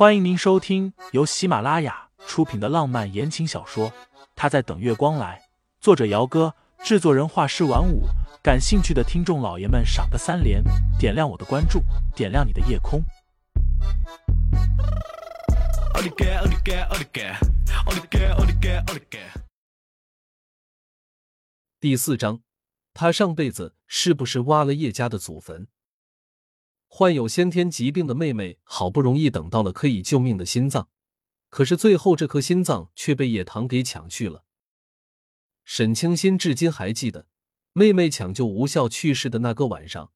欢迎您收听由喜马拉雅出品的浪漫言情小说《他在等月光来》，作者：姚哥，制作人：画师晚舞。感兴趣的听众老爷们，赏个三连，点亮我的关注，点亮你的夜空。第四章，他上辈子是不是挖了叶家的祖坟？患有先天疾病的妹妹好不容易等到了可以救命的心脏，可是最后这颗心脏却被叶棠给抢去了。沈清心至今还记得，妹妹抢救无效去世的那个晚上，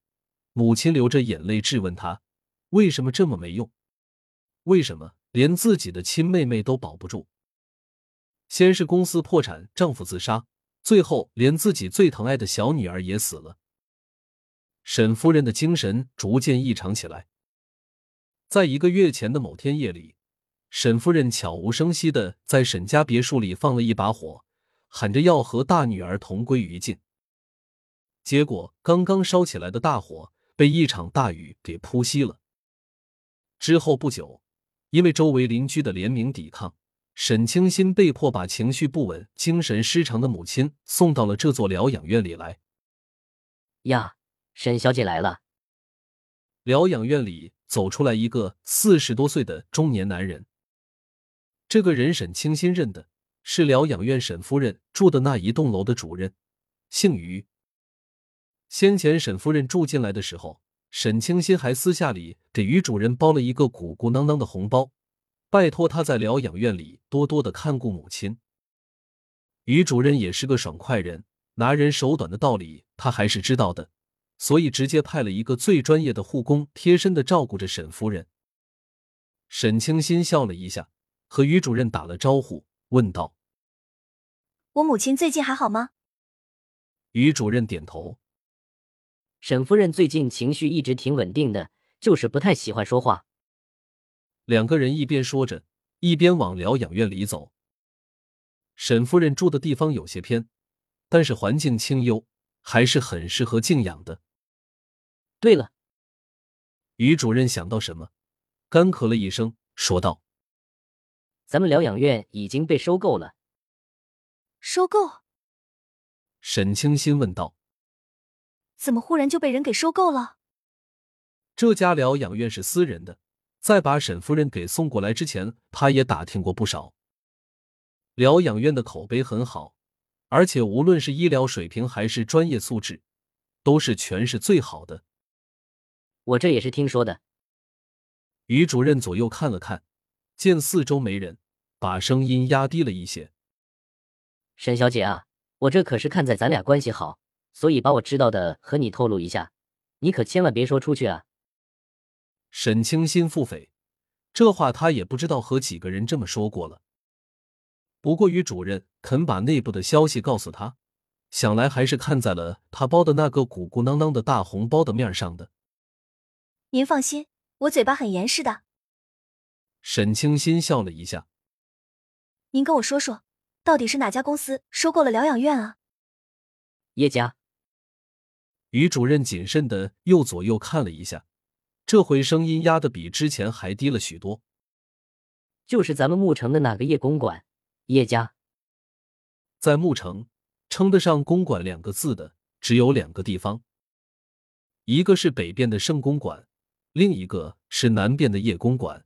母亲流着眼泪质问她：为什么这么没用？为什么连自己的亲妹妹都保不住？先是公司破产，丈夫自杀，最后连自己最疼爱的小女儿也死了。沈夫人的精神逐渐异常起来。在一个月前的某天夜里，沈夫人悄无声息的在沈家别墅里放了一把火，喊着要和大女儿同归于尽。结果，刚刚烧起来的大火被一场大雨给扑熄了。之后不久，因为周围邻居的联名抵抗，沈清心被迫把情绪不稳、精神失常的母亲送到了这座疗养院里来。呀。沈小姐来了。疗养院里走出来一个四十多岁的中年男人。这个人沈清新认的，是疗养院沈夫人住的那一栋楼的主任，姓于。先前沈夫人住进来的时候，沈清新还私下里给于主任包了一个鼓鼓囊囊的红包，拜托他在疗养院里多多的看顾母亲。于主任也是个爽快人，拿人手短的道理他还是知道的。所以直接派了一个最专业的护工，贴身的照顾着沈夫人。沈清心笑了一下，和于主任打了招呼，问道：“我母亲最近还好吗？”于主任点头。沈夫人最近情绪一直挺稳定的，就是不太喜欢说话。两个人一边说着，一边往疗养院里走。沈夫人住的地方有些偏，但是环境清幽，还是很适合静养的。对了，于主任想到什么，干咳了一声，说道：“咱们疗养院已经被收购了。”收购？沈清心问道：“怎么忽然就被人给收购了？”这家疗养院是私人的，在把沈夫人给送过来之前，他也打听过不少。疗养院的口碑很好，而且无论是医疗水平还是专业素质，都是全市最好的。我这也是听说的。于主任左右看了看，见四周没人，把声音压低了一些。沈小姐啊，我这可是看在咱俩关系好，所以把我知道的和你透露一下，你可千万别说出去啊。沈清心腹诽，这话他也不知道和几个人这么说过了。不过于主任肯把内部的消息告诉他，想来还是看在了他包的那个鼓鼓囊囊的大红包的面上的。您放心，我嘴巴很严实的。沈清心笑了一下。您跟我说说，到底是哪家公司收购了疗养院啊？叶家。于主任谨慎的又左右看了一下，这回声音压的比之前还低了许多。就是咱们牧城的哪个叶公馆，叶家。在牧城，称得上公馆两个字的只有两个地方。一个是北边的圣公馆，另一个是南边的叶公馆。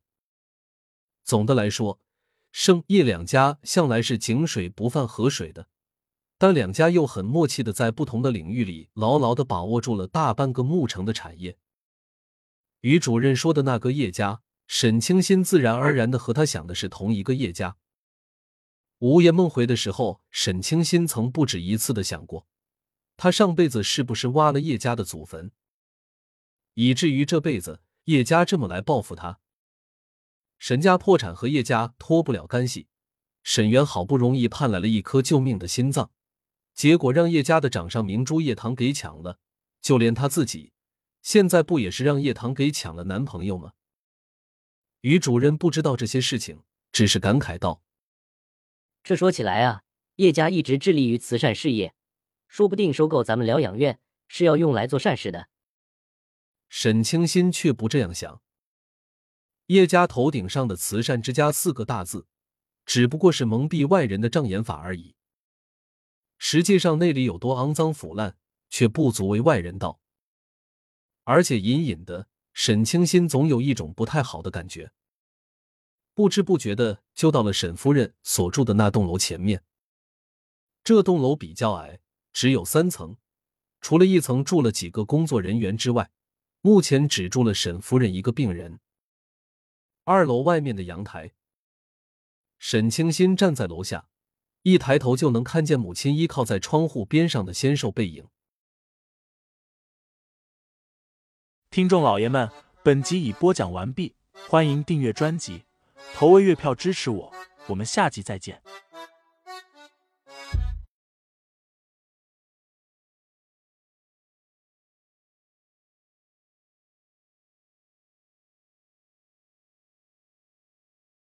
总的来说，盛叶两家向来是井水不犯河水的，但两家又很默契的在不同的领域里牢牢的把握住了大半个牧城的产业。与主任说的那个叶家，沈清心自然而然的和他想的是同一个叶家。午夜梦回的时候，沈清心曾不止一次的想过，他上辈子是不是挖了叶家的祖坟。以至于这辈子叶家这么来报复他，沈家破产和叶家脱不了干系。沈渊好不容易盼来了一颗救命的心脏，结果让叶家的掌上明珠叶棠给抢了。就连他自己，现在不也是让叶棠给抢了男朋友吗？于主任不知道这些事情，只是感慨道：“这说起来啊，叶家一直致力于慈善事业，说不定收购咱们疗养院是要用来做善事的。”沈清心却不这样想。叶家头顶上的“慈善之家”四个大字，只不过是蒙蔽外人的障眼法而已。实际上那里有多肮脏腐烂，却不足为外人道。而且隐隐的，沈清心总有一种不太好的感觉。不知不觉的就到了沈夫人所住的那栋楼前面。这栋楼比较矮，只有三层，除了一层住了几个工作人员之外，目前只住了沈夫人一个病人。二楼外面的阳台，沈清心站在楼下，一抬头就能看见母亲依靠在窗户边上的纤瘦背影。听众老爷们，本集已播讲完毕，欢迎订阅专辑，投喂月票支持我，我们下集再见。